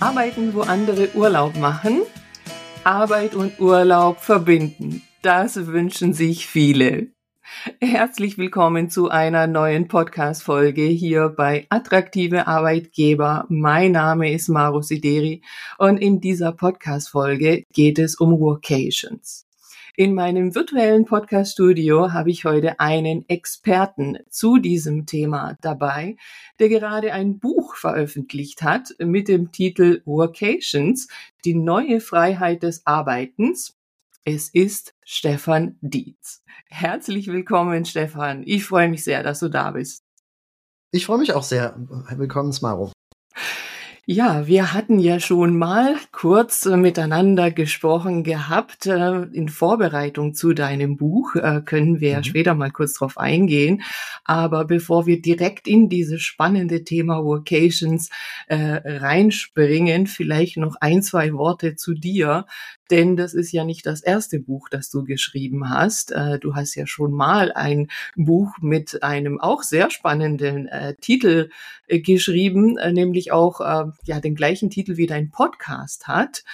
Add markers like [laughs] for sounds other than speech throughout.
Arbeiten, wo andere Urlaub machen. Arbeit und Urlaub verbinden. Das wünschen sich viele. Herzlich willkommen zu einer neuen Podcast-Folge hier bei Attraktive Arbeitgeber. Mein Name ist Maro Sideri und in dieser Podcast-Folge geht es um Workations. In meinem virtuellen Podcast-Studio habe ich heute einen Experten zu diesem Thema dabei, der gerade ein Buch veröffentlicht hat mit dem Titel Workations, die neue Freiheit des Arbeitens. Es ist Stefan Dietz. Herzlich willkommen, Stefan. Ich freue mich sehr, dass du da bist. Ich freue mich auch sehr. Willkommen, Smaro. Ja, wir hatten ja schon mal kurz äh, miteinander gesprochen gehabt. Äh, in Vorbereitung zu deinem Buch äh, können wir mhm. später mal kurz drauf eingehen. Aber bevor wir direkt in dieses spannende Thema Vocations reinspringen, vielleicht noch ein, zwei Worte zu dir denn das ist ja nicht das erste Buch, das du geschrieben hast. Äh, du hast ja schon mal ein Buch mit einem auch sehr spannenden äh, Titel äh, geschrieben, äh, nämlich auch äh, ja den gleichen Titel wie dein Podcast hat.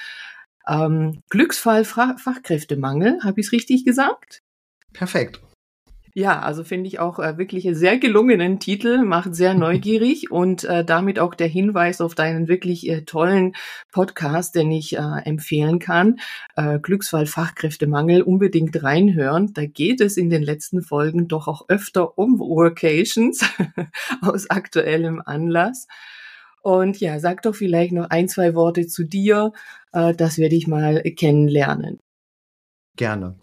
Ähm, Glücksfall Fachkräftemangel, habe ich es richtig gesagt? Perfekt. Ja, also finde ich auch äh, wirklich einen sehr gelungenen Titel, macht sehr [laughs] neugierig und äh, damit auch der Hinweis auf deinen wirklich äh, tollen Podcast, den ich äh, empfehlen kann. Äh, Glücksfall Fachkräftemangel unbedingt reinhören. Da geht es in den letzten Folgen doch auch öfter um Workations [laughs] aus aktuellem Anlass. Und ja, sag doch vielleicht noch ein, zwei Worte zu dir, äh, dass wir dich mal kennenlernen. Gerne.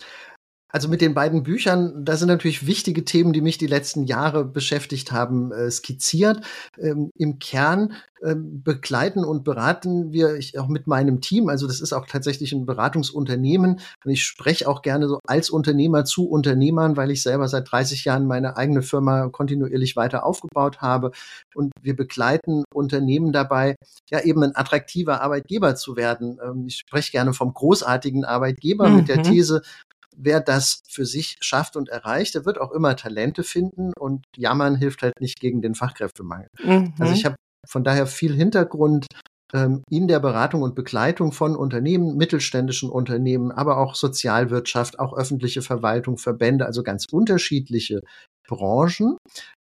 Also mit den beiden Büchern, da sind natürlich wichtige Themen, die mich die letzten Jahre beschäftigt haben, äh, skizziert. Ähm, Im Kern ähm, begleiten und beraten wir ich auch mit meinem Team. Also das ist auch tatsächlich ein Beratungsunternehmen. Und ich spreche auch gerne so als Unternehmer zu Unternehmern, weil ich selber seit 30 Jahren meine eigene Firma kontinuierlich weiter aufgebaut habe. Und wir begleiten Unternehmen dabei, ja eben ein attraktiver Arbeitgeber zu werden. Ähm, ich spreche gerne vom großartigen Arbeitgeber mhm. mit der mhm. These, wer das für sich schafft und erreicht, der wird auch immer Talente finden und jammern hilft halt nicht gegen den Fachkräftemangel. Mhm. Also ich habe von daher viel Hintergrund ähm, in der Beratung und Begleitung von Unternehmen, mittelständischen Unternehmen, aber auch Sozialwirtschaft, auch öffentliche Verwaltung, Verbände, also ganz unterschiedliche Branchen.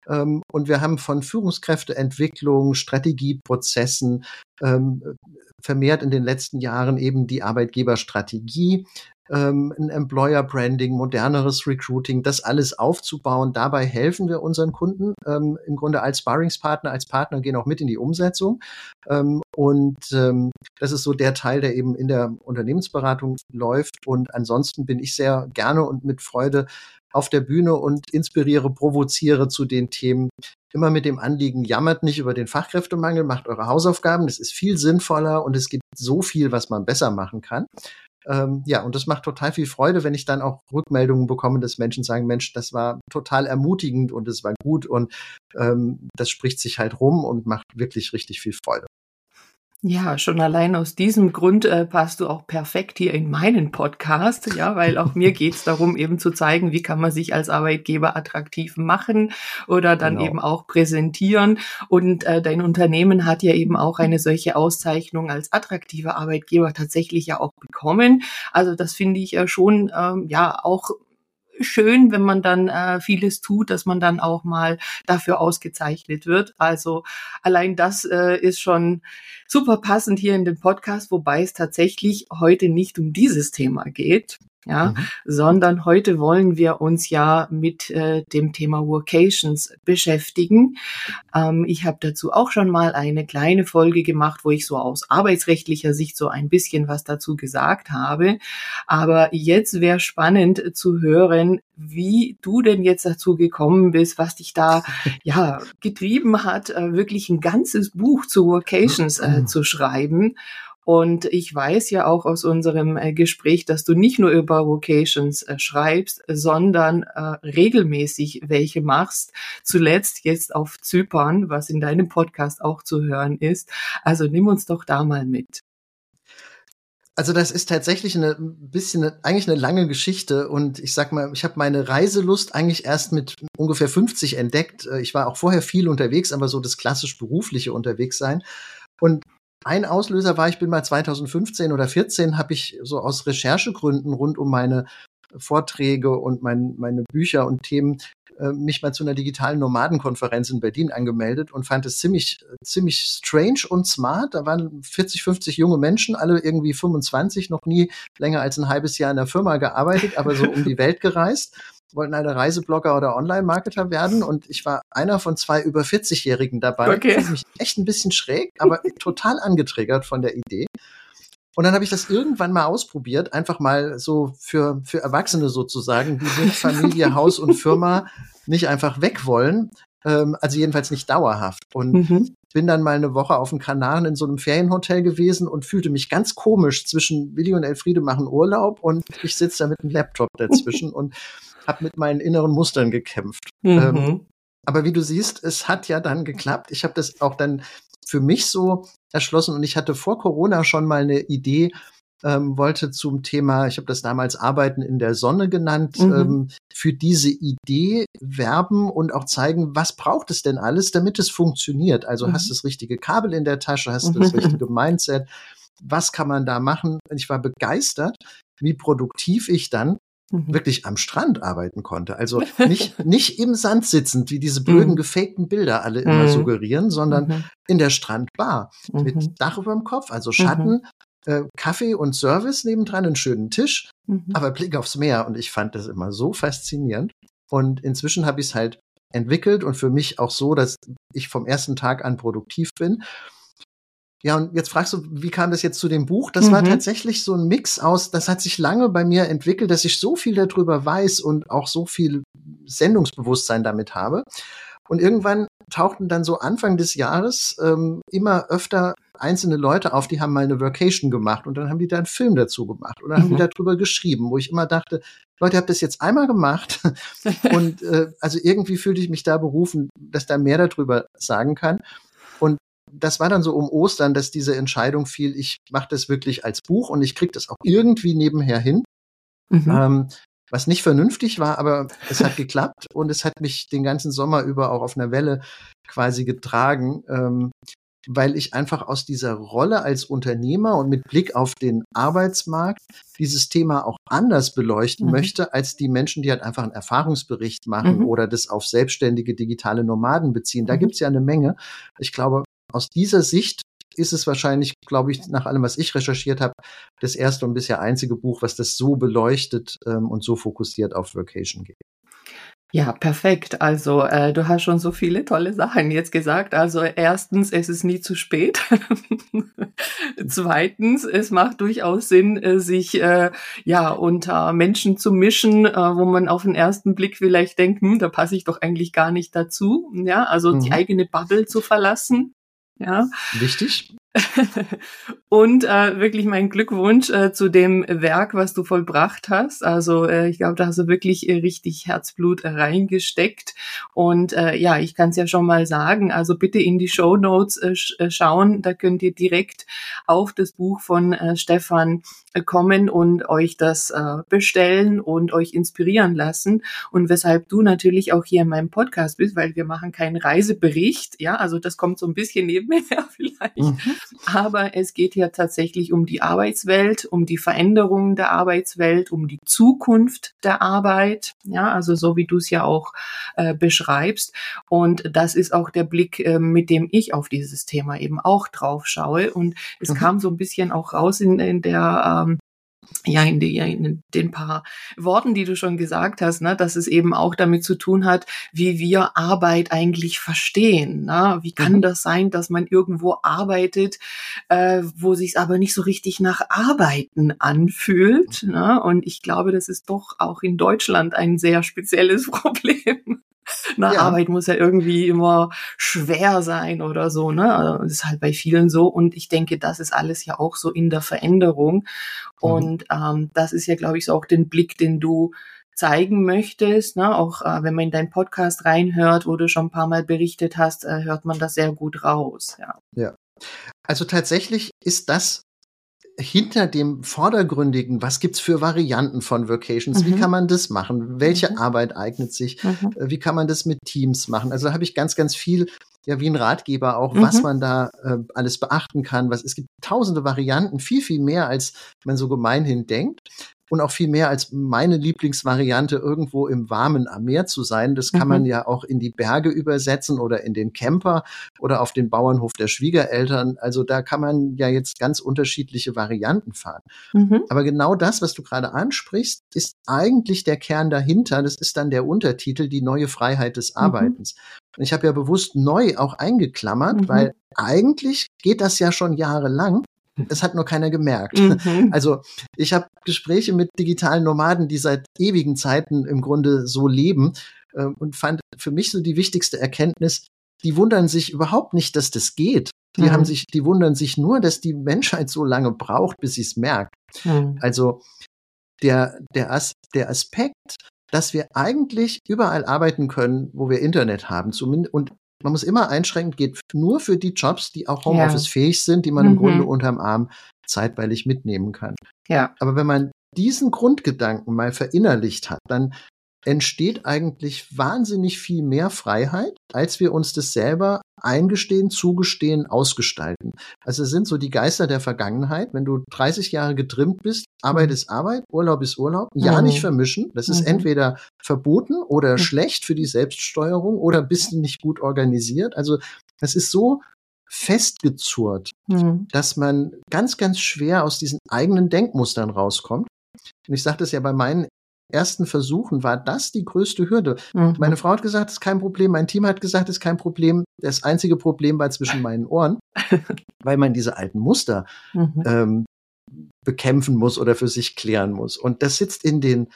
Ähm, und wir haben von Führungskräfteentwicklung, Strategieprozessen ähm, vermehrt in den letzten Jahren eben die Arbeitgeberstrategie ähm, ein Employer Branding, moderneres Recruiting, das alles aufzubauen. Dabei helfen wir unseren Kunden ähm, im Grunde als Sparringspartner, als Partner gehen auch mit in die Umsetzung. Ähm, und ähm, das ist so der Teil, der eben in der Unternehmensberatung läuft. Und ansonsten bin ich sehr gerne und mit Freude auf der Bühne und inspiriere, provoziere zu den Themen, immer mit dem Anliegen, jammert nicht über den Fachkräftemangel, macht eure Hausaufgaben, das ist viel sinnvoller und es gibt so viel, was man besser machen kann. Ähm, ja, und das macht total viel Freude, wenn ich dann auch Rückmeldungen bekomme, dass Menschen sagen, Mensch, das war total ermutigend und es war gut und ähm, das spricht sich halt rum und macht wirklich richtig viel Freude. Ja, schon allein aus diesem Grund äh, passt du auch perfekt hier in meinen Podcast, ja, weil auch mir geht's [laughs] darum, eben zu zeigen, wie kann man sich als Arbeitgeber attraktiv machen oder dann genau. eben auch präsentieren. Und äh, dein Unternehmen hat ja eben auch eine solche Auszeichnung als attraktiver Arbeitgeber tatsächlich ja auch bekommen. Also das finde ich ja schon ähm, ja auch schön, wenn man dann äh, vieles tut, dass man dann auch mal dafür ausgezeichnet wird. Also allein das äh, ist schon super passend hier in den Podcast, wobei es tatsächlich heute nicht um dieses Thema geht ja, mhm. sondern heute wollen wir uns ja mit äh, dem Thema Workations beschäftigen. Ähm, ich habe dazu auch schon mal eine kleine Folge gemacht, wo ich so aus arbeitsrechtlicher Sicht so ein bisschen was dazu gesagt habe. Aber jetzt wäre spannend zu hören, wie du denn jetzt dazu gekommen bist, was dich da [laughs] ja getrieben hat, äh, wirklich ein ganzes Buch zu Workations äh, mhm. zu schreiben. Und ich weiß ja auch aus unserem äh, Gespräch, dass du nicht nur über Vocations äh, schreibst, sondern äh, regelmäßig welche machst. Zuletzt jetzt auf Zypern, was in deinem Podcast auch zu hören ist. Also nimm uns doch da mal mit. Also das ist tatsächlich eine bisschen eigentlich eine lange Geschichte und ich sag mal, ich habe meine Reiselust eigentlich erst mit ungefähr 50 entdeckt. Ich war auch vorher viel unterwegs, aber so das klassisch berufliche unterwegs sein. Und ein Auslöser war, ich bin mal 2015 oder 14, habe ich so aus Recherchegründen rund um meine Vorträge und mein, meine Bücher und Themen äh, mich mal zu einer digitalen Nomadenkonferenz in Berlin angemeldet und fand es ziemlich, ziemlich strange und smart. Da waren 40, 50 junge Menschen, alle irgendwie 25, noch nie länger als ein halbes Jahr in der Firma gearbeitet, aber so um die [laughs] Welt gereist wollten alle Reiseblogger oder Online-Marketer werden und ich war einer von zwei über 40-Jährigen dabei. Okay. Das mich echt ein bisschen schräg, aber [laughs] total angetriggert von der Idee. Und dann habe ich das irgendwann mal ausprobiert, einfach mal so für, für Erwachsene sozusagen, die mit Familie, [laughs] Haus und Firma nicht einfach weg wollen, ähm, also jedenfalls nicht dauerhaft. Und mhm. bin dann mal eine Woche auf den Kanaren in so einem Ferienhotel gewesen und fühlte mich ganz komisch zwischen Willi und Elfriede machen Urlaub und ich sitze da mit einem Laptop dazwischen [laughs] und habe mit meinen inneren Mustern gekämpft. Mhm. Ähm, aber wie du siehst, es hat ja dann geklappt. Ich habe das auch dann für mich so erschlossen und ich hatte vor Corona schon mal eine Idee, ähm, wollte zum Thema, ich habe das damals Arbeiten in der Sonne genannt, mhm. ähm, für diese Idee werben und auch zeigen, was braucht es denn alles, damit es funktioniert. Also mhm. hast du das richtige Kabel in der Tasche, hast du [laughs] das richtige Mindset, was kann man da machen? Ich war begeistert, wie produktiv ich dann mhm. wirklich am Strand arbeiten konnte. Also [laughs] nicht, nicht im Sand sitzend, wie diese blöden mhm. gefakten Bilder alle immer mhm. suggerieren, sondern mhm. in der Strandbar mit. Dach über dem Kopf, also Schatten, äh, Kaffee und Service nebendran, einen schönen Tisch, aber Blick aufs Meer. Und ich fand das immer so faszinierend. Und inzwischen habe ich es halt entwickelt und für mich auch so, dass ich vom ersten Tag an produktiv bin. Ja, und jetzt fragst du, wie kam das jetzt zu dem Buch? Das mhm. war tatsächlich so ein Mix aus, das hat sich lange bei mir entwickelt, dass ich so viel darüber weiß und auch so viel Sendungsbewusstsein damit habe. Und irgendwann tauchten dann so Anfang des Jahres ähm, immer öfter einzelne Leute auf, die haben mal eine Vacation gemacht und dann haben die da einen Film dazu gemacht oder mhm. haben die mhm. darüber geschrieben, wo ich immer dachte, Leute, habt das jetzt einmal gemacht [laughs] und äh, also irgendwie fühlte ich mich da berufen, dass da mehr darüber sagen kann. Und das war dann so um Ostern, dass diese Entscheidung fiel, ich mache das wirklich als Buch und ich kriege das auch irgendwie nebenher hin. Mhm. Ähm, was nicht vernünftig war, aber es hat [laughs] geklappt und es hat mich den ganzen Sommer über auch auf einer Welle quasi getragen, ähm, weil ich einfach aus dieser Rolle als Unternehmer und mit Blick auf den Arbeitsmarkt dieses Thema auch anders beleuchten mhm. möchte, als die Menschen, die halt einfach einen Erfahrungsbericht machen mhm. oder das auf selbstständige digitale Nomaden beziehen. Da mhm. gibt's ja eine Menge. Ich glaube, aus dieser Sicht ist es wahrscheinlich, glaube ich, nach allem, was ich recherchiert habe, das erste und bisher einzige Buch, was das so beleuchtet ähm, und so fokussiert auf Vocation geht. Ja, perfekt. Also äh, du hast schon so viele tolle Sachen jetzt gesagt. Also erstens, es ist nie zu spät. [laughs] Zweitens, es macht durchaus Sinn, äh, sich äh, ja unter Menschen zu mischen, äh, wo man auf den ersten Blick vielleicht denkt, hm, da passe ich doch eigentlich gar nicht dazu. Ja, also mhm. die eigene Bubble zu verlassen ja. Wichtig. [laughs] und äh, wirklich mein Glückwunsch äh, zu dem Werk, was du vollbracht hast. Also äh, ich glaube, da hast du wirklich äh, richtig Herzblut reingesteckt. Und äh, ja, ich kann es ja schon mal sagen. Also bitte in die Show Notes äh, sch äh, schauen. Da könnt ihr direkt auf das Buch von äh, Stefan äh, kommen und euch das äh, bestellen und euch inspirieren lassen. Und weshalb du natürlich auch hier in meinem Podcast bist, weil wir machen keinen Reisebericht. Ja, also das kommt so ein bisschen nebenher [laughs] vielleicht. Mhm. Aber es geht ja tatsächlich um die Arbeitswelt, um die Veränderungen der Arbeitswelt, um die Zukunft der Arbeit. Ja, also so wie du es ja auch äh, beschreibst. Und das ist auch der Blick, äh, mit dem ich auf dieses Thema eben auch drauf schaue. Und es mhm. kam so ein bisschen auch raus in, in der ähm, ja, in, die, in den paar Worten, die du schon gesagt hast, ne, dass es eben auch damit zu tun hat, wie wir Arbeit eigentlich verstehen. Ne? Wie kann mhm. das sein, dass man irgendwo arbeitet, äh, wo sich aber nicht so richtig nach Arbeiten anfühlt? Ne? Und ich glaube, das ist doch auch in Deutschland ein sehr spezielles [laughs] Problem. [laughs] Na, ja. Arbeit muss ja irgendwie immer schwer sein oder so, ne? Also, das ist halt bei vielen so. Und ich denke, das ist alles ja auch so in der Veränderung. Mhm. Und ähm, das ist ja, glaube ich, so auch den Blick, den du zeigen möchtest. Ne? Auch äh, wenn man in deinen Podcast reinhört, wo du schon ein paar Mal berichtet hast, äh, hört man das sehr gut raus. Ja. ja. Also tatsächlich ist das hinter dem vordergründigen, was gibt's für Varianten von Vocations, mhm. wie kann man das machen, welche mhm. Arbeit eignet sich, mhm. Äh, wie kann man das mit Teams machen. Also da habe ich ganz, ganz viel, ja wie ein Ratgeber auch, was mhm. man da äh, alles beachten kann. Was es gibt tausende Varianten, viel, viel mehr, als man so gemeinhin denkt und auch viel mehr als meine Lieblingsvariante, irgendwo im Warmen am Meer zu sein. Das kann mhm. man ja auch in die Berge übersetzen oder in den Camper oder auf den Bauernhof der Schwiegereltern. Also da kann man ja jetzt ganz unterschiedliche Varianten fahren. Mhm. Aber genau das, was du gerade ansprichst, ist eigentlich der Kern dahinter. Das ist dann der Untertitel, die neue Freiheit des mhm. Arbeitens. Mhm. Ich habe ja bewusst neu auch eingeklammert, mhm. weil eigentlich geht das ja schon jahrelang. Es hat nur keiner gemerkt. Mhm. [laughs] Also ich habe Gespräche mit digitalen Nomaden, die seit ewigen Zeiten im Grunde so leben äh, und fand für mich so die wichtigste Erkenntnis, die wundern sich überhaupt nicht, dass das geht. Die mhm. haben sich, die wundern sich nur, dass die Menschheit so lange braucht, bis sie es merkt. Mhm. Also der, der, As der Aspekt, dass wir eigentlich überall arbeiten können, wo wir Internet haben, zumindest und man muss immer einschränken, geht nur für die Jobs, die auch Homeoffice-fähig sind, die man mhm. im Grunde unterm Arm zeitweilig mitnehmen kann. Ja. Aber wenn man diesen Grundgedanken mal verinnerlicht hat, dann entsteht eigentlich wahnsinnig viel mehr Freiheit, als wir uns das selber eingestehen, zugestehen, ausgestalten. Also es sind so die Geister der Vergangenheit. Wenn du 30 Jahre getrimmt bist, Arbeit mhm. ist Arbeit, Urlaub ist Urlaub, ja mhm. nicht vermischen. Das ist mhm. entweder verboten oder mhm. schlecht für die Selbststeuerung oder bist du nicht gut organisiert. Also es ist so festgezurrt, mhm. dass man ganz, ganz schwer aus diesen eigenen Denkmustern rauskommt. Und ich sage das ja bei meinen ersten Versuchen war das die größte Hürde. Mhm. Meine Frau hat gesagt, es ist kein Problem. Mein Team hat gesagt, es ist kein Problem. Das einzige Problem war zwischen [laughs] meinen Ohren, weil man diese alten Muster mhm. ähm, bekämpfen muss oder für sich klären muss. Und das sitzt in den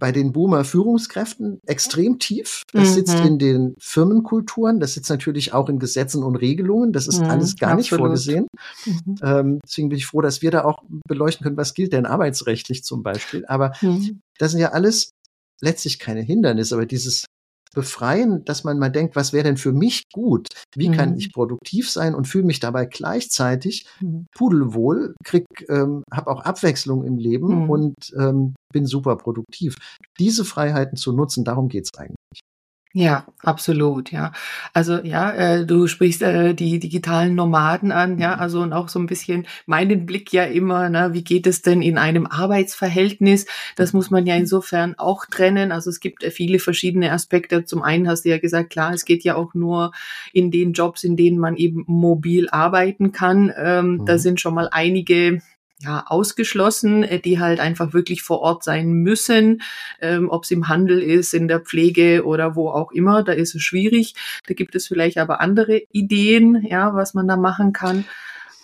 bei den Boomer-Führungskräften extrem tief. Das mhm. sitzt in den Firmenkulturen, das sitzt natürlich auch in Gesetzen und Regelungen. Das ist mhm, alles gar absolut. nicht vorgesehen. Mhm. Ähm, deswegen bin ich froh, dass wir da auch beleuchten können, was gilt denn arbeitsrechtlich zum Beispiel. Aber mhm. das sind ja alles letztlich keine Hindernisse, aber dieses befreien, dass man mal denkt, was wäre denn für mich gut? Wie mhm. kann ich produktiv sein und fühle mich dabei gleichzeitig mhm. pudelwohl, krieg, ähm, habe auch Abwechslung im Leben mhm. und ähm, bin super produktiv. Diese Freiheiten zu nutzen, darum geht's eigentlich. Ja, absolut, ja. Also ja, äh, du sprichst äh, die digitalen Nomaden an, ja, mhm. also und auch so ein bisschen meinen Blick ja immer, ne, wie geht es denn in einem Arbeitsverhältnis? Das muss man ja mhm. insofern auch trennen. Also es gibt äh, viele verschiedene Aspekte. Zum einen hast du ja gesagt, klar, es geht ja auch nur in den Jobs, in denen man eben mobil arbeiten kann. Ähm, mhm. Da sind schon mal einige ja, ausgeschlossen, äh, die halt einfach wirklich vor Ort sein müssen, ähm, ob es im Handel ist, in der Pflege oder wo auch immer, da ist es schwierig. Da gibt es vielleicht aber andere Ideen, ja, was man da machen kann.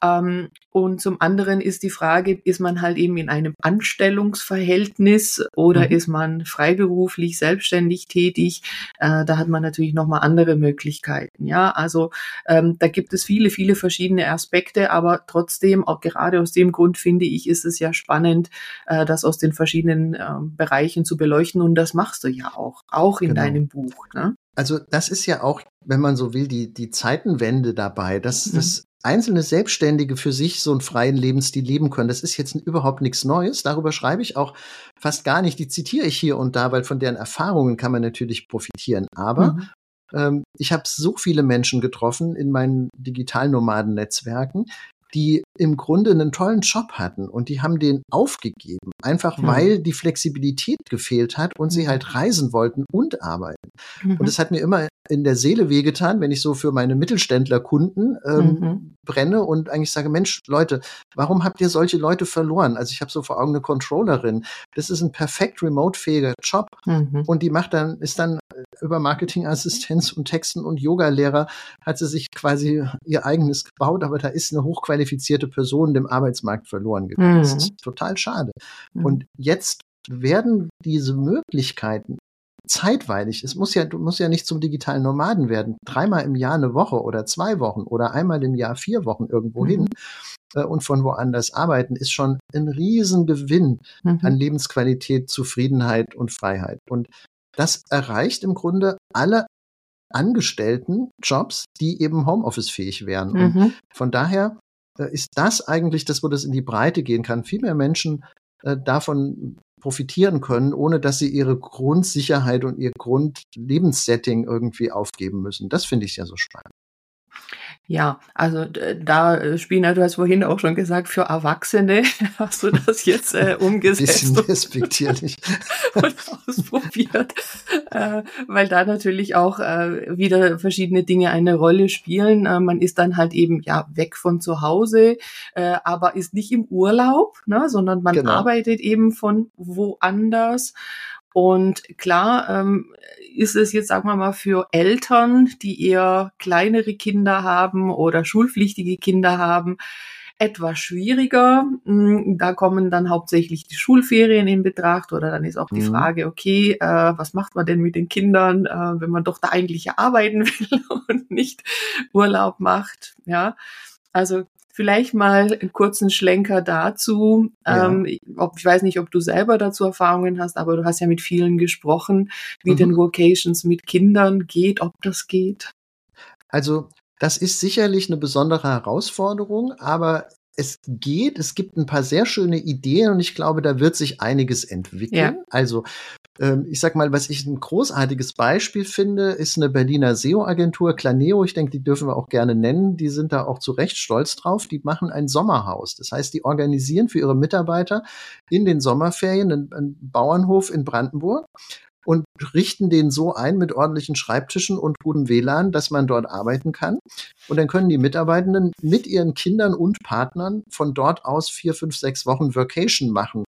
Ähm, und zum anderen ist die Frage, ist man halt eben in einem Anstellungsverhältnis oder mhm. ist man freiberuflich, selbstständig tätig? Äh, da hat man natürlich nochmal andere Möglichkeiten. Ja, also ähm, da gibt es viele, viele verschiedene Aspekte, aber trotzdem, auch gerade aus dem Grund finde ich, ist es ja spannend, äh, das aus den verschiedenen äh, Bereichen zu beleuchten. Und das machst du ja auch, auch in genau. deinem Buch. Ne? Also das ist ja auch, wenn man so will, die, die Zeitenwende dabei. Das, mhm. das einzelne Selbstständige für sich so einen freien Lebensstil leben können. Das ist jetzt überhaupt nichts Neues. Darüber schreibe ich auch fast gar nicht. Die zitiere ich hier und da, weil von deren Erfahrungen kann man natürlich profitieren. Aber mhm. ähm, ich habe so viele Menschen getroffen in meinen Digitalnomaden-Netzwerken, die im Grunde einen tollen Job hatten und die haben den aufgegeben, einfach mhm. weil die Flexibilität gefehlt hat und sie mhm. halt reisen wollten und arbeiten. Mhm. Und es hat mir immer in der Seele wehgetan, wenn ich so für meine Mittelständlerkunden ähm, mhm. brenne und eigentlich sage, Mensch, Leute, warum habt ihr solche Leute verloren? Also ich habe so vor Augen eine Controllerin. Das ist ein perfekt remote-fähiger Job mhm. und die macht dann, ist dann über Marketingassistenz und Texten und Yoga-Lehrer hat sie sich quasi ihr eigenes gebaut, aber da ist eine hochqualifizierte Person dem Arbeitsmarkt verloren gegangen. Mhm. Das ist total schade. Mhm. Und jetzt werden diese Möglichkeiten zeitweilig. Es muss ja, du musst ja nicht zum digitalen Nomaden werden. Dreimal im Jahr eine Woche oder zwei Wochen oder einmal im Jahr vier Wochen irgendwo mhm. hin äh, und von woanders arbeiten, ist schon ein Riesengewinn mhm. an Lebensqualität, Zufriedenheit und Freiheit. Und das erreicht im Grunde alle Angestellten Jobs, die eben Homeoffice-fähig wären. Mhm. Und von daher ist das eigentlich das, wo das in die Breite gehen kann. Viel mehr Menschen äh, davon profitieren können, ohne dass sie ihre Grundsicherheit und ihr Grundlebenssetting irgendwie aufgeben müssen. Das finde ich ja so spannend. Ja, also da äh, Spina, du hast vorhin auch schon gesagt, für Erwachsene [laughs] hast du das jetzt äh, [laughs] umgesetzt. Bisschen respektierlich. [laughs] und ausprobiert, äh, weil da natürlich auch äh, wieder verschiedene Dinge eine Rolle spielen. Äh, man ist dann halt eben ja weg von zu Hause, äh, aber ist nicht im Urlaub, ne, sondern man genau. arbeitet eben von woanders. Und klar ähm, ist es jetzt, sagen wir mal, für Eltern, die eher kleinere Kinder haben oder schulpflichtige Kinder haben, etwas schwieriger. Hm, da kommen dann hauptsächlich die Schulferien in Betracht oder dann ist auch die mhm. Frage, okay, äh, was macht man denn mit den Kindern, äh, wenn man doch da eigentlich arbeiten [laughs] will und nicht Urlaub macht, ja. Also Vielleicht mal einen kurzen Schlenker dazu. Ja. Ähm, ob, ich weiß nicht, ob du selber dazu Erfahrungen hast, aber du hast ja mit vielen gesprochen, wie mhm. den Vocations mit Kindern geht, ob das geht. Also das ist sicherlich eine besondere Herausforderung, aber es geht, es gibt ein paar sehr schöne Ideen und ich glaube, da wird sich einiges entwickeln. Ja. Also ähm, ich sag mal, was ich ein großartiges Beispiel finde, ist eine Berliner SEO-Agentur, Claneo. Ich denke, die dürfen wir auch gerne nennen. Die sind da auch zu Recht stolz drauf. Die machen ein Sommerhaus. Das heißt, die organisieren für ihre Mitarbeiter in den Sommerferien einen, einen Bauernhof in Brandenburg und richten den so ein mit ordentlichen Schreibtischen und gutem WLAN, dass man dort arbeiten kann. Und dann können die Mitarbeitenden mit ihren Kindern und Partnern von dort aus vier, fünf, sechs Wochen Vacation machen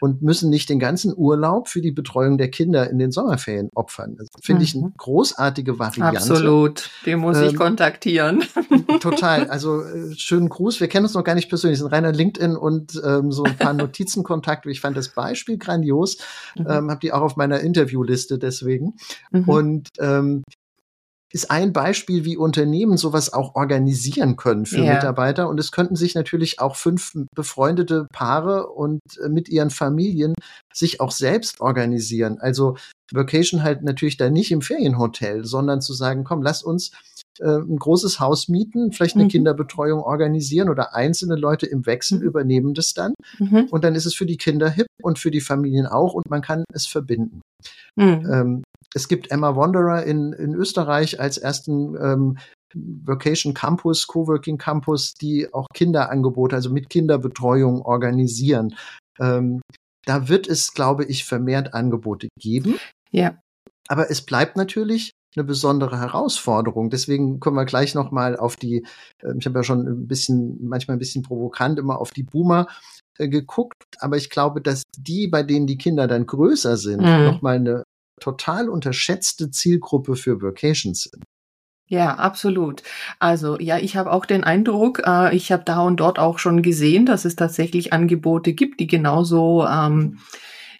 und müssen nicht den ganzen Urlaub für die Betreuung der Kinder in den Sommerferien opfern. Das finde ich eine mhm. großartige Variante. Absolut, den muss ähm, ich kontaktieren. [laughs] Total, [laughs] also äh, schönen Gruß. Wir kennen uns noch gar nicht persönlich, sind reiner LinkedIn und ähm, so ein paar [laughs] Notizenkontakte. Ich fand das Beispiel grandios, mhm. ähm, habe die auch auf meiner Interviewliste deswegen. Mhm. Und ähm, ist ein Beispiel, wie Unternehmen sowas auch organisieren können für yeah. Mitarbeiter. Und es könnten sich natürlich auch fünf befreundete Paare und äh, mit ihren Familien sich auch selbst organisieren. Also Vacation halt natürlich da nicht im Ferienhotel, sondern zu sagen, komm, lass uns äh, ein großes Haus mieten, vielleicht eine mhm. Kinderbetreuung organisieren oder einzelne Leute im Wechsel mhm. übernehmen das dann. Mhm. Und dann ist es für die Kinder hip und für die Familien auch und man kann es verbinden. Mhm. Ähm, es gibt Emma Wanderer in, in Österreich als ersten ähm, Vocation Campus, Coworking Campus, die auch Kinderangebote, also mit Kinderbetreuung organisieren. Ähm, da wird es, glaube ich, vermehrt Angebote geben. Ja. Aber es bleibt natürlich eine besondere Herausforderung. Deswegen kommen wir gleich noch mal auf die. Äh, ich habe ja schon ein bisschen, manchmal ein bisschen provokant immer auf die Boomer äh, geguckt, aber ich glaube, dass die, bei denen die Kinder dann größer sind, mhm. noch mal eine total unterschätzte Zielgruppe für Vacations sind. Ja, absolut. Also ja, ich habe auch den Eindruck, äh, ich habe da und dort auch schon gesehen, dass es tatsächlich Angebote gibt, die genauso ähm,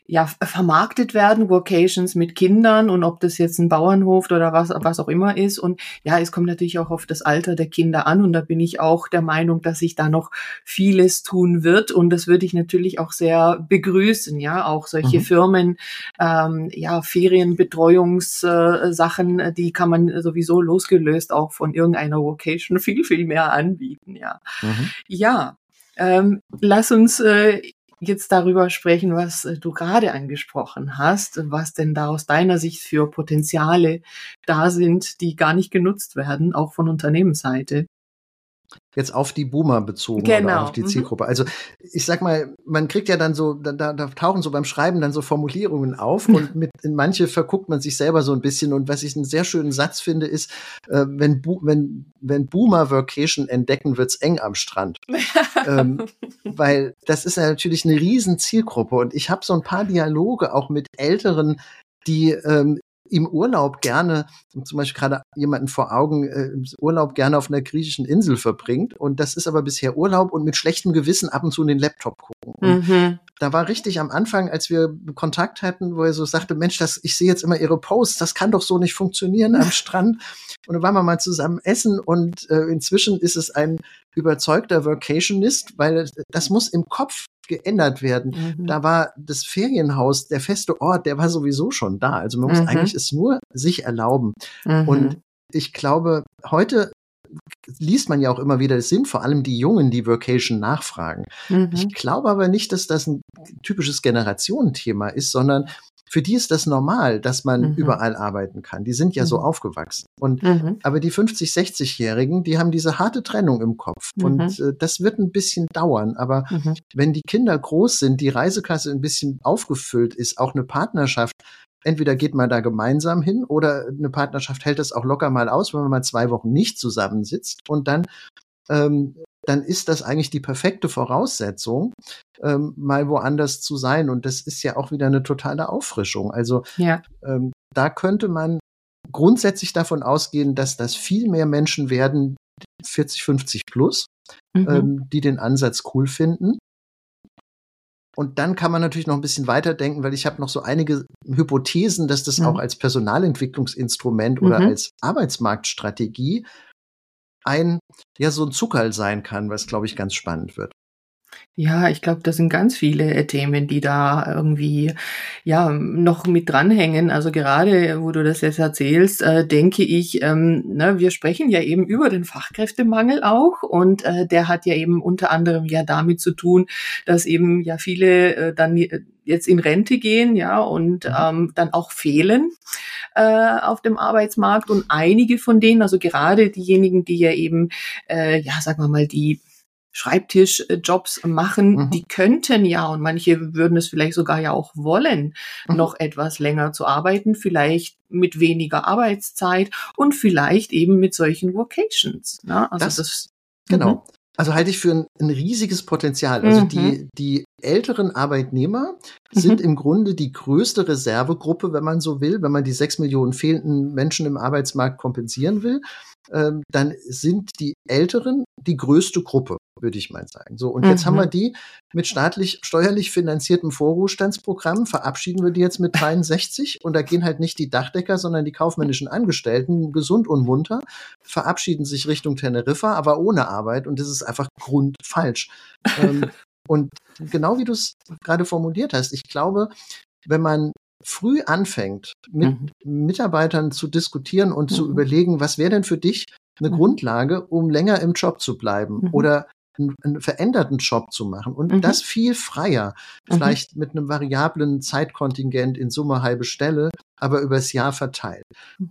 ja, vermarktet werden, Workations mit Kindern und ob das jetzt ein Bauernhof oder was, was auch immer ist. Und ja, es kommt natürlich auch auf das Alter der Kinder an und da bin ich auch der Meinung, dass sich da noch vieles tun wird und das würde ich natürlich auch sehr begrüßen, ja, auch solche mhm. Firmen, ähm, ja, Ferienbetreuungssachen, äh, die kann man sowieso losgelöst auch von irgendeiner Vocation [laughs] viel, viel mehr anbieten, ja. Mhm. Ja, ähm, lass uns äh, jetzt darüber sprechen, was äh, du gerade angesprochen hast, was denn da aus deiner Sicht für Potenziale da sind, die gar nicht genutzt werden, auch von Unternehmensseite jetzt auf die Boomer bezogen genau. oder auf die mhm. Zielgruppe. Mhm. Also ich sag mal, man kriegt ja dann so, da, da, tauchen so beim Schreiben dann so Formulierungen auf [laughs] und mit in manche verguckt man sich selber so ein bisschen. Und was ich einen sehr schönen Satz finde, ist, äh, wenn, wenn, wenn Boomer Vacation entdecken, wird's eng am Strand. [laughs] ähm, weil das ist ja natürlich eine riesen Zielgruppe. Und ich habe so ein paar Dialoge auch mit älteren die ähm, im Urlaub gerne, zum Beispiel gerade jemanden vor Augen, äh, im Urlaub gerne auf einer griechischen Insel verbringt. Und das ist aber bisher Urlaub und mit schlechtem Gewissen ab und zu in den Laptop gucken. Mhm. Da war richtig am Anfang, als wir Kontakt hatten, wo er so sagte, Mensch, das, ich sehe jetzt immer Ihre Posts, das kann doch so nicht funktionieren am [laughs] Strand. Und dann waren wir mal zusammen essen und äh, inzwischen ist es ein überzeugter Vacationist, weil das muss im Kopf geändert werden. Mhm. Da war das Ferienhaus, der feste Ort, der war sowieso schon da. Also man muss mhm. eigentlich es nur sich erlauben. Mhm. Und ich glaube, heute liest man ja auch immer wieder, es sind vor allem die Jungen, die Vocation nachfragen. Mhm. Ich glaube aber nicht, dass das ein typisches Generationenthema ist, sondern für die ist das normal, dass man mhm. überall arbeiten kann. Die sind ja mhm. so aufgewachsen. Und mhm. aber die 50, 60-Jährigen, die haben diese harte Trennung im Kopf. Und mhm. äh, das wird ein bisschen dauern. Aber mhm. wenn die Kinder groß sind, die Reisekasse ein bisschen aufgefüllt ist, auch eine Partnerschaft, entweder geht man da gemeinsam hin oder eine Partnerschaft hält das auch locker mal aus, wenn man mal zwei Wochen nicht zusammensitzt und dann ähm, dann ist das eigentlich die perfekte Voraussetzung, ähm, mal woanders zu sein. Und das ist ja auch wieder eine totale Auffrischung. Also ja. ähm, da könnte man grundsätzlich davon ausgehen, dass das viel mehr Menschen werden, 40, 50 plus, mhm. ähm, die den Ansatz cool finden. Und dann kann man natürlich noch ein bisschen weiterdenken, weil ich habe noch so einige Hypothesen, dass das mhm. auch als Personalentwicklungsinstrument mhm. oder als Arbeitsmarktstrategie ein, ja, so ein Zuckerl sein kann, was, glaube ich, ganz spannend wird. Ja, ich glaube, das sind ganz viele äh, Themen, die da irgendwie ja noch mit dranhängen. Also gerade, wo du das jetzt erzählst, äh, denke ich, ähm, ne, wir sprechen ja eben über den Fachkräftemangel auch und äh, der hat ja eben unter anderem ja damit zu tun, dass eben ja viele äh, dann jetzt in Rente gehen, ja, und mhm. ähm, dann auch fehlen äh, auf dem Arbeitsmarkt und einige von denen, also gerade diejenigen, die ja eben, äh, ja, sagen wir mal, die Schreibtischjobs machen, mhm. die könnten ja, und manche würden es vielleicht sogar ja auch wollen, mhm. noch etwas länger zu arbeiten, vielleicht mit weniger Arbeitszeit und vielleicht eben mit solchen Vocations. Ne? Also das, das genau. Mhm. Also halte ich für ein, ein riesiges Potenzial. Also mhm. die, die älteren Arbeitnehmer sind mhm. im Grunde die größte Reservegruppe, wenn man so will, wenn man die sechs Millionen fehlenden Menschen im Arbeitsmarkt kompensieren will. Ähm, dann sind die Älteren die größte Gruppe würde ich mal sagen. So, und mhm. jetzt haben wir mhm. die mit staatlich, steuerlich finanziertem Vorruhestandsprogramm, verabschieden wir die jetzt mit 63 und da gehen halt nicht die Dachdecker, sondern die kaufmännischen Angestellten, gesund und munter, verabschieden sich Richtung Teneriffa, aber ohne Arbeit und das ist einfach grundfalsch. ähm, [laughs] und genau wie du es gerade formuliert hast, ich glaube, wenn man früh anfängt, mit mhm. Mitarbeitern zu diskutieren und mhm. zu überlegen, was wäre denn für dich eine mhm. Grundlage, um länger im Job zu bleiben mhm. oder einen, einen veränderten Job zu machen und mhm. das viel freier, mhm. vielleicht mit einem variablen Zeitkontingent in Summe halbe Stelle, aber übers Jahr verteilt.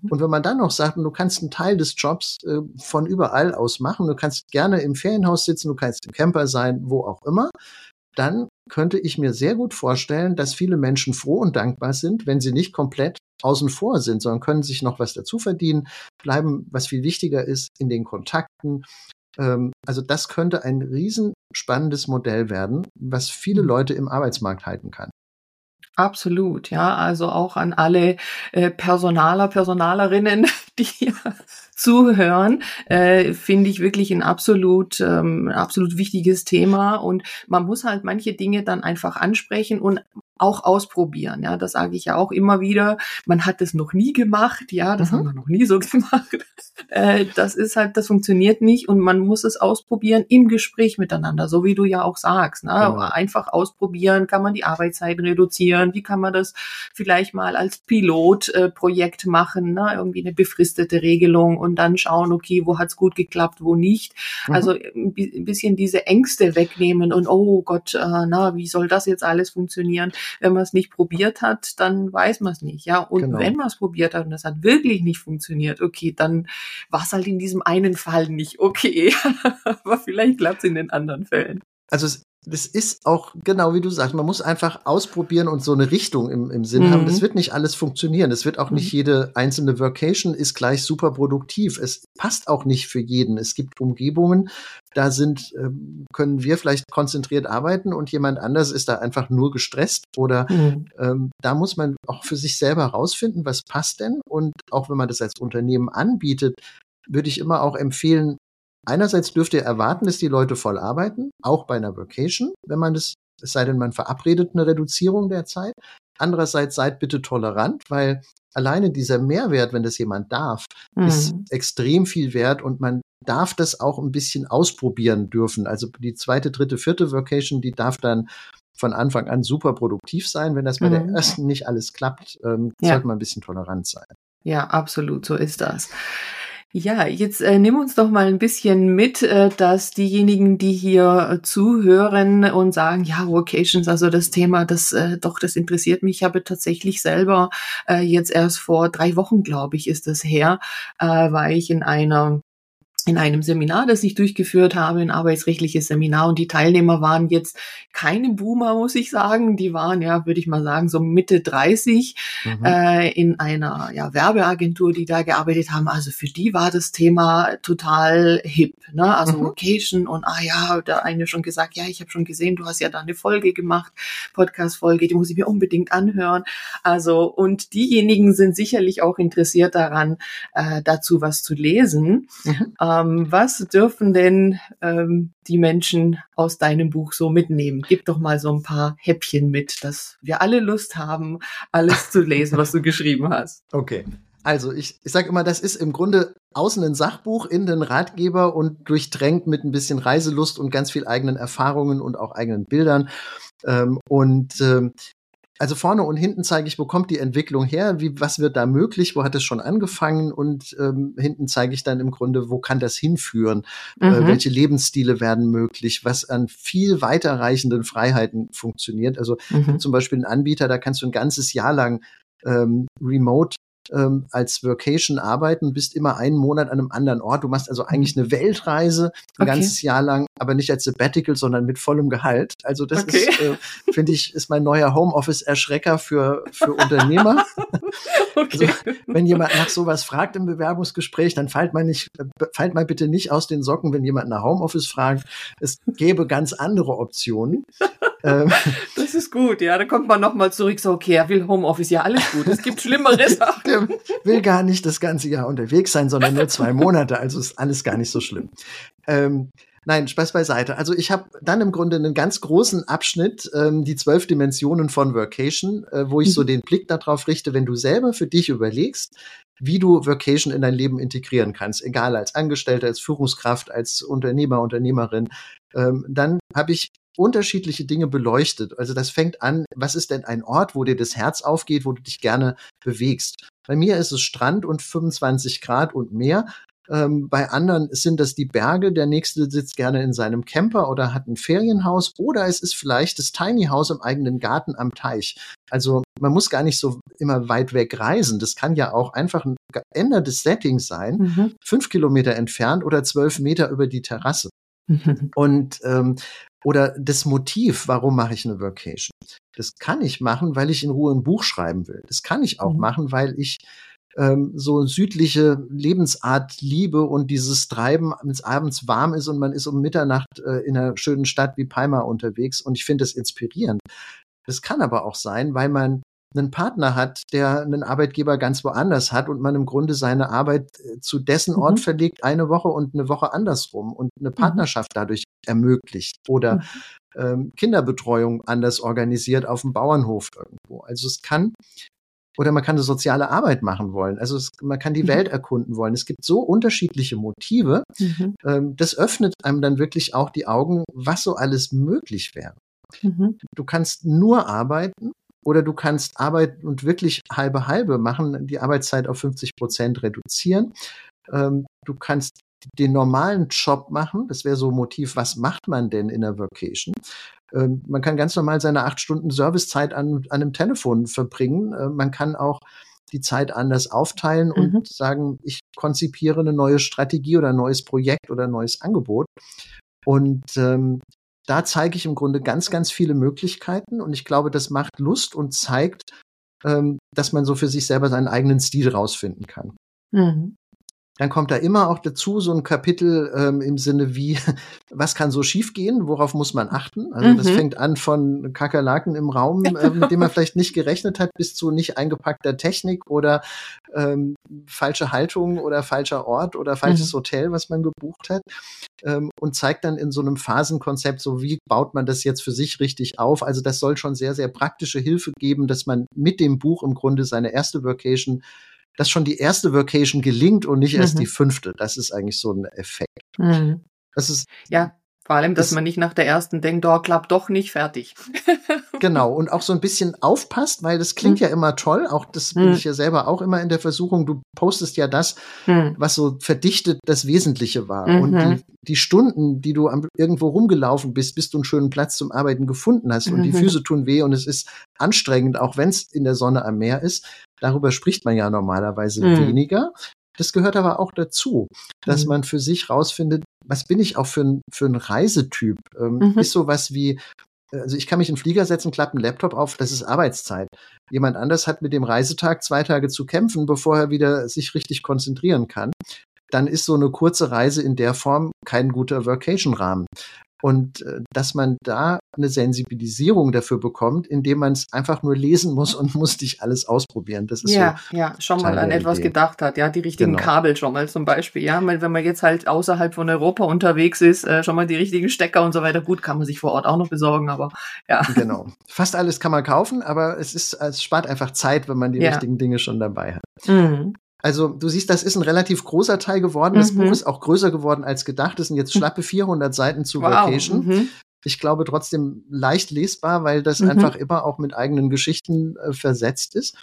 Und wenn man dann noch sagt, du kannst einen Teil des Jobs äh, von überall aus machen, du kannst gerne im Ferienhaus sitzen, du kannst im Camper sein, wo auch immer, dann könnte ich mir sehr gut vorstellen, dass viele Menschen froh und dankbar sind, wenn sie nicht komplett außen vor sind, sondern können sich noch was dazu verdienen, bleiben, was viel wichtiger ist, in den Kontakten, ähm, also das könnte ein riesenspannendes Modell werden, was viele mhm. Leute im Arbeitsmarkt halten kann. Absolut, ja. Also auch an alle äh, Personaler, Personalerinnen, [laughs] die zuhören, äh, finde ich wirklich ein absolut, ähm, absolut wichtiges Thema. Und man muss halt manche Dinge dann einfach ansprechen und auch ausprobieren. Ja, das sage ich ja auch immer wieder. Man hat es noch nie gemacht. Ja, das mhm. haben wir noch nie so [laughs] gemacht. Äh, das ist halt, das funktioniert nicht und man muss es ausprobieren im Gespräch miteinander, so wie du ja auch sagst. Ne? Genau. Einfach ausprobieren, kann man die Arbeitszeit reduzieren, wie kann man das vielleicht mal als Pilotprojekt äh, machen, ne? irgendwie eine befristete Regelung und dann schauen, okay, wo hat's gut geklappt, wo nicht. Mhm. Also ein bisschen diese Ängste wegnehmen und oh Gott, äh, na, wie soll das jetzt alles funktionieren? Wenn man es nicht probiert hat, dann weiß man es nicht. Ja, und genau. wenn man es probiert hat und das hat wirklich nicht funktioniert, okay, dann war es halt in diesem einen Fall nicht okay. [laughs] Aber vielleicht klappt es in den anderen Fällen. Also es das ist auch genau wie du sagst, man muss einfach ausprobieren und so eine Richtung im, im Sinn mhm. haben. Das wird nicht alles funktionieren. Das wird auch mhm. nicht jede einzelne Vacation ist gleich super produktiv. Es passt auch nicht für jeden. Es gibt Umgebungen, da sind, äh, können wir vielleicht konzentriert arbeiten und jemand anders ist da einfach nur gestresst oder mhm. ähm, da muss man auch für sich selber rausfinden, was passt denn und auch wenn man das als Unternehmen anbietet, würde ich immer auch empfehlen, Einerseits dürft ihr erwarten, dass die Leute voll arbeiten, auch bei einer Vacation, wenn man das, es sei denn, man verabredet eine Reduzierung der Zeit. Andererseits seid bitte tolerant, weil alleine dieser Mehrwert, wenn das jemand darf, mhm. ist extrem viel wert und man darf das auch ein bisschen ausprobieren dürfen. Also die zweite, dritte, vierte Vacation, die darf dann von Anfang an super produktiv sein. Wenn das bei mhm. der ersten nicht alles klappt, ähm, ja. sollte man ein bisschen tolerant sein. Ja, absolut, so ist das. Ja, jetzt äh, nimm uns doch mal ein bisschen mit, äh, dass diejenigen, die hier äh, zuhören und sagen, ja, Vocations, also das Thema, das äh, doch, das interessiert mich. Ich habe tatsächlich selber äh, jetzt erst vor drei Wochen, glaube ich, ist das her, äh, war ich in einer in einem Seminar, das ich durchgeführt habe, ein arbeitsrechtliches Seminar. Und die Teilnehmer waren jetzt keine Boomer, muss ich sagen. Die waren ja, würde ich mal sagen, so Mitte 30 mhm. äh, in einer ja, Werbeagentur, die da gearbeitet haben. Also für die war das Thema total hip. Ne? Also mhm. Vocation und ah ja, der eine schon gesagt, ja, ich habe schon gesehen, du hast ja da eine Folge gemacht, Podcast-Folge, die muss ich mir unbedingt anhören. Also und diejenigen sind sicherlich auch interessiert daran, äh, dazu was zu lesen. Mhm. Ähm, was dürfen denn ähm, die Menschen aus deinem Buch so mitnehmen? Gib doch mal so ein paar Häppchen mit, dass wir alle Lust haben, alles zu lesen, was du geschrieben hast. Okay. Also ich, ich sage immer, das ist im Grunde außen ein Sachbuch, innen ein Ratgeber und durchdrängt mit ein bisschen Reiselust und ganz viel eigenen Erfahrungen und auch eigenen Bildern. Ähm, und ähm, also vorne und hinten zeige ich, wo kommt die Entwicklung her, wie, was wird da möglich, wo hat es schon angefangen und ähm, hinten zeige ich dann im Grunde, wo kann das hinführen, äh, mhm. äh, welche Lebensstile werden möglich, was an viel weiterreichenden Freiheiten funktioniert. Also mhm. zum Beispiel ein Anbieter, da kannst du ein ganzes Jahr lang ähm, remote ähm, als Workation arbeiten, bist immer einen Monat an einem anderen Ort. Du machst also eigentlich eine Weltreise ein okay. ganzes Jahr lang, aber nicht als Sabbatical, sondern mit vollem Gehalt. Also das okay. ist, äh, finde ich, ist mein neuer Homeoffice-Erschrecker für, für Unternehmer. [laughs] okay. Also, wenn jemand nach sowas fragt im Bewerbungsgespräch, dann fällt man nicht, fällt mal bitte nicht aus den Socken, wenn jemand nach Homeoffice fragt. Es gäbe ganz andere Optionen. Ähm, [laughs] das ist gut, ja. Da kommt man nochmal zurück, so, okay, er will Homeoffice, ja, alles gut. Es gibt schlimmere [laughs] Sachen. Der will gar nicht das ganze Jahr unterwegs sein, sondern nur zwei [laughs] Monate. Also ist alles gar nicht so schlimm. Ähm, Nein, Spaß beiseite. Also ich habe dann im Grunde einen ganz großen Abschnitt, ähm, die zwölf Dimensionen von Workation, äh, wo ich so mhm. den Blick darauf richte, wenn du selber für dich überlegst, wie du Workation in dein Leben integrieren kannst, egal als Angestellter, als Führungskraft, als Unternehmer, Unternehmerin, ähm, dann habe ich unterschiedliche Dinge beleuchtet. Also das fängt an, was ist denn ein Ort, wo dir das Herz aufgeht, wo du dich gerne bewegst? Bei mir ist es Strand und 25 Grad und mehr. Ähm, bei anderen sind das die Berge. Der nächste sitzt gerne in seinem Camper oder hat ein Ferienhaus. Oder es ist vielleicht das Tiny House im eigenen Garten am Teich. Also man muss gar nicht so immer weit weg reisen. Das kann ja auch einfach ein geändertes Setting sein. Mhm. Fünf Kilometer entfernt oder zwölf Meter über die Terrasse. Mhm. Und ähm, oder das Motiv, warum mache ich eine Workation? Das kann ich machen, weil ich in Ruhe ein Buch schreiben will. Das kann ich auch mhm. machen, weil ich ähm, so südliche Lebensart liebe und dieses Treiben, wenn es abends warm ist und man ist um Mitternacht äh, in einer schönen Stadt wie Palma unterwegs und ich finde es inspirierend. Das kann aber auch sein, weil man einen Partner hat, der einen Arbeitgeber ganz woanders hat und man im Grunde seine Arbeit äh, zu dessen Ort mhm. verlegt, eine Woche und eine Woche andersrum und eine mhm. Partnerschaft mhm. dadurch ermöglicht oder mhm. ähm, Kinderbetreuung anders organisiert auf dem Bauernhof irgendwo. Also es kann oder man kann eine soziale Arbeit machen wollen. Also es, man kann die mhm. Welt erkunden wollen. Es gibt so unterschiedliche Motive. Mhm. Ähm, das öffnet einem dann wirklich auch die Augen, was so alles möglich wäre. Mhm. Du kannst nur arbeiten oder du kannst Arbeit und wirklich halbe halbe machen, die Arbeitszeit auf 50 Prozent reduzieren. Ähm, du kannst den normalen Job machen. Das wäre so ein Motiv, was macht man denn in der Vocation? Ähm, man kann ganz normal seine acht Stunden Servicezeit an, an einem Telefon verbringen. Äh, man kann auch die Zeit anders aufteilen und mhm. sagen, ich konzipiere eine neue Strategie oder ein neues Projekt oder ein neues Angebot. Und ähm, da zeige ich im Grunde ganz, ganz viele Möglichkeiten und ich glaube, das macht Lust und zeigt, ähm, dass man so für sich selber seinen eigenen Stil rausfinden kann. Mhm dann kommt da immer auch dazu so ein Kapitel ähm, im Sinne wie, [laughs] was kann so schiefgehen, worauf muss man achten? Also mhm. das fängt an von Kakerlaken im Raum, äh, [laughs] mit dem man vielleicht nicht gerechnet hat, bis zu nicht eingepackter Technik oder ähm, falsche Haltung oder falscher Ort oder falsches mhm. Hotel, was man gebucht hat. Ähm, und zeigt dann in so einem Phasenkonzept, so wie baut man das jetzt für sich richtig auf. Also das soll schon sehr, sehr praktische Hilfe geben, dass man mit dem Buch im Grunde seine erste Vocation dass schon die erste Vocation gelingt und nicht erst mhm. die fünfte. Das ist eigentlich so ein Effekt. Mhm. Das ist ja vor allem, dass man nicht nach der ersten denkt, oh, klappt doch nicht fertig. [laughs] Genau, und auch so ein bisschen aufpasst, weil das klingt hm. ja immer toll. Auch das bin hm. ich ja selber auch immer in der Versuchung. Du postest ja das, hm. was so verdichtet das Wesentliche war. Mhm. Und die, die Stunden, die du am, irgendwo rumgelaufen bist, bis du einen schönen Platz zum Arbeiten gefunden hast und die mhm. Füße tun weh und es ist anstrengend, auch wenn es in der Sonne am Meer ist. Darüber spricht man ja normalerweise mhm. weniger. Das gehört aber auch dazu, dass mhm. man für sich rausfindet, was bin ich auch für ein, für ein Reisetyp? Ähm, mhm. Ist sowas wie, also ich kann mich in den Flieger setzen, klappe einen Laptop auf, das ist Arbeitszeit. Jemand anders hat mit dem Reisetag zwei Tage zu kämpfen, bevor er wieder sich richtig konzentrieren kann. Dann ist so eine kurze Reise in der Form kein guter Workation-Rahmen. Und äh, dass man da eine Sensibilisierung dafür bekommt, indem man es einfach nur lesen muss und muss dich alles ausprobieren. Das ist ja, so ja, schon mal an etwas Idee. gedacht hat, ja, die richtigen genau. Kabel schon mal zum Beispiel, ja, wenn man jetzt halt außerhalb von Europa unterwegs ist, äh, schon mal die richtigen Stecker und so weiter. Gut, kann man sich vor Ort auch noch besorgen, aber ja. Genau. Fast alles kann man kaufen, aber es ist, es spart einfach Zeit, wenn man die ja. richtigen Dinge schon dabei hat. Mhm. Also du siehst, das ist ein relativ großer Teil geworden. Das mhm. Buch ist auch größer geworden als gedacht. Es sind jetzt schlappe 400 Seiten zu wow. Vacation. Mhm. Ich glaube trotzdem leicht lesbar, weil das mhm. einfach immer auch mit eigenen Geschichten äh, versetzt ist.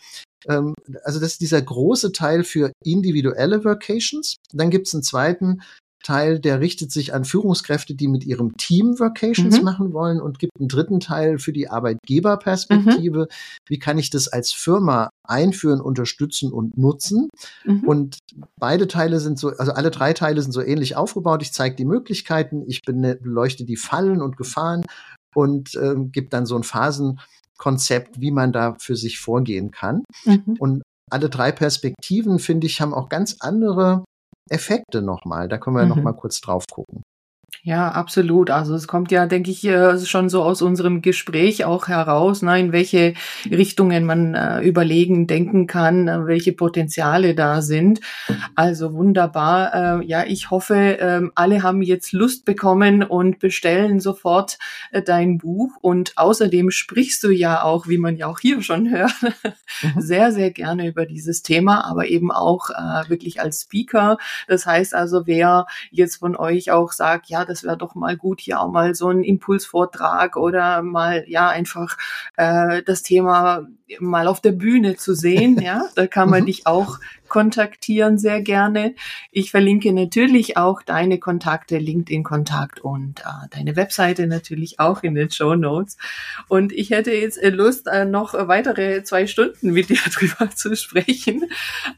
Ähm, also das ist dieser große Teil für individuelle Vacations. Dann gibt es einen zweiten, Teil, der richtet sich an Führungskräfte, die mit ihrem Team Vacations mhm. machen wollen und gibt einen dritten Teil für die Arbeitgeberperspektive. Mhm. Wie kann ich das als Firma einführen, unterstützen und nutzen? Mhm. Und beide Teile sind so, also alle drei Teile sind so ähnlich aufgebaut. Ich zeige die Möglichkeiten, ich beleuchte die Fallen und Gefahren und äh, gebe dann so ein Phasenkonzept, wie man da für sich vorgehen kann. Mhm. Und alle drei Perspektiven, finde ich, haben auch ganz andere Effekte nochmal. Da können wir mhm. nochmal kurz drauf gucken. Ja, absolut. Also es kommt ja, denke ich, schon so aus unserem Gespräch auch heraus, ne, in welche Richtungen man äh, überlegen, denken kann, äh, welche Potenziale da sind. Also wunderbar. Äh, ja, ich hoffe, äh, alle haben jetzt Lust bekommen und bestellen sofort dein Buch. Und außerdem sprichst du ja auch, wie man ja auch hier schon hört, mhm. [laughs] sehr, sehr gerne über dieses Thema, aber eben auch wirklich als Speaker. Das heißt also, wer jetzt von euch auch sagt, ja, das wäre doch mal gut, hier auch mal so ein Impulsvortrag oder mal ja einfach äh, das Thema mal auf der Bühne zu sehen. [laughs] Ja, da kann man mhm. dich auch kontaktieren sehr gerne. Ich verlinke natürlich auch deine Kontakte, LinkedIn-Kontakt und äh, deine Webseite natürlich auch in den Show Notes. Und ich hätte jetzt äh, Lust, äh, noch weitere zwei Stunden mit dir [laughs] drüber zu sprechen.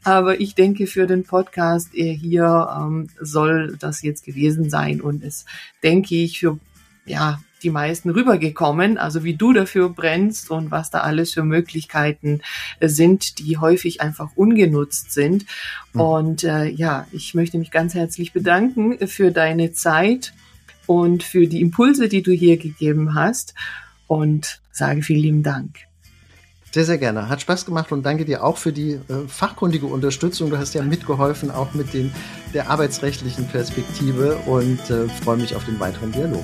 Aber ich denke, für den Podcast äh, hier ähm, soll das jetzt gewesen sein und es denke ich für ja, die meisten rübergekommen, also wie du dafür brennst und was da alles für Möglichkeiten äh, sind, die häufig einfach ungenutzt sind. Mhm. Und äh, ja, ich möchte mich ganz herzlich bedanken für deine Zeit und für die Impulse, die du hier gegeben hast und sage vielen lieben Dank. Sehr, sehr gerne. Hat Spaß gemacht und danke dir auch für die äh, fachkundige Unterstützung. Du hast ja mitgeholfen, auch mit den, der arbeitsrechtlichen Perspektive und äh, freue mich auf den weiteren Dialog.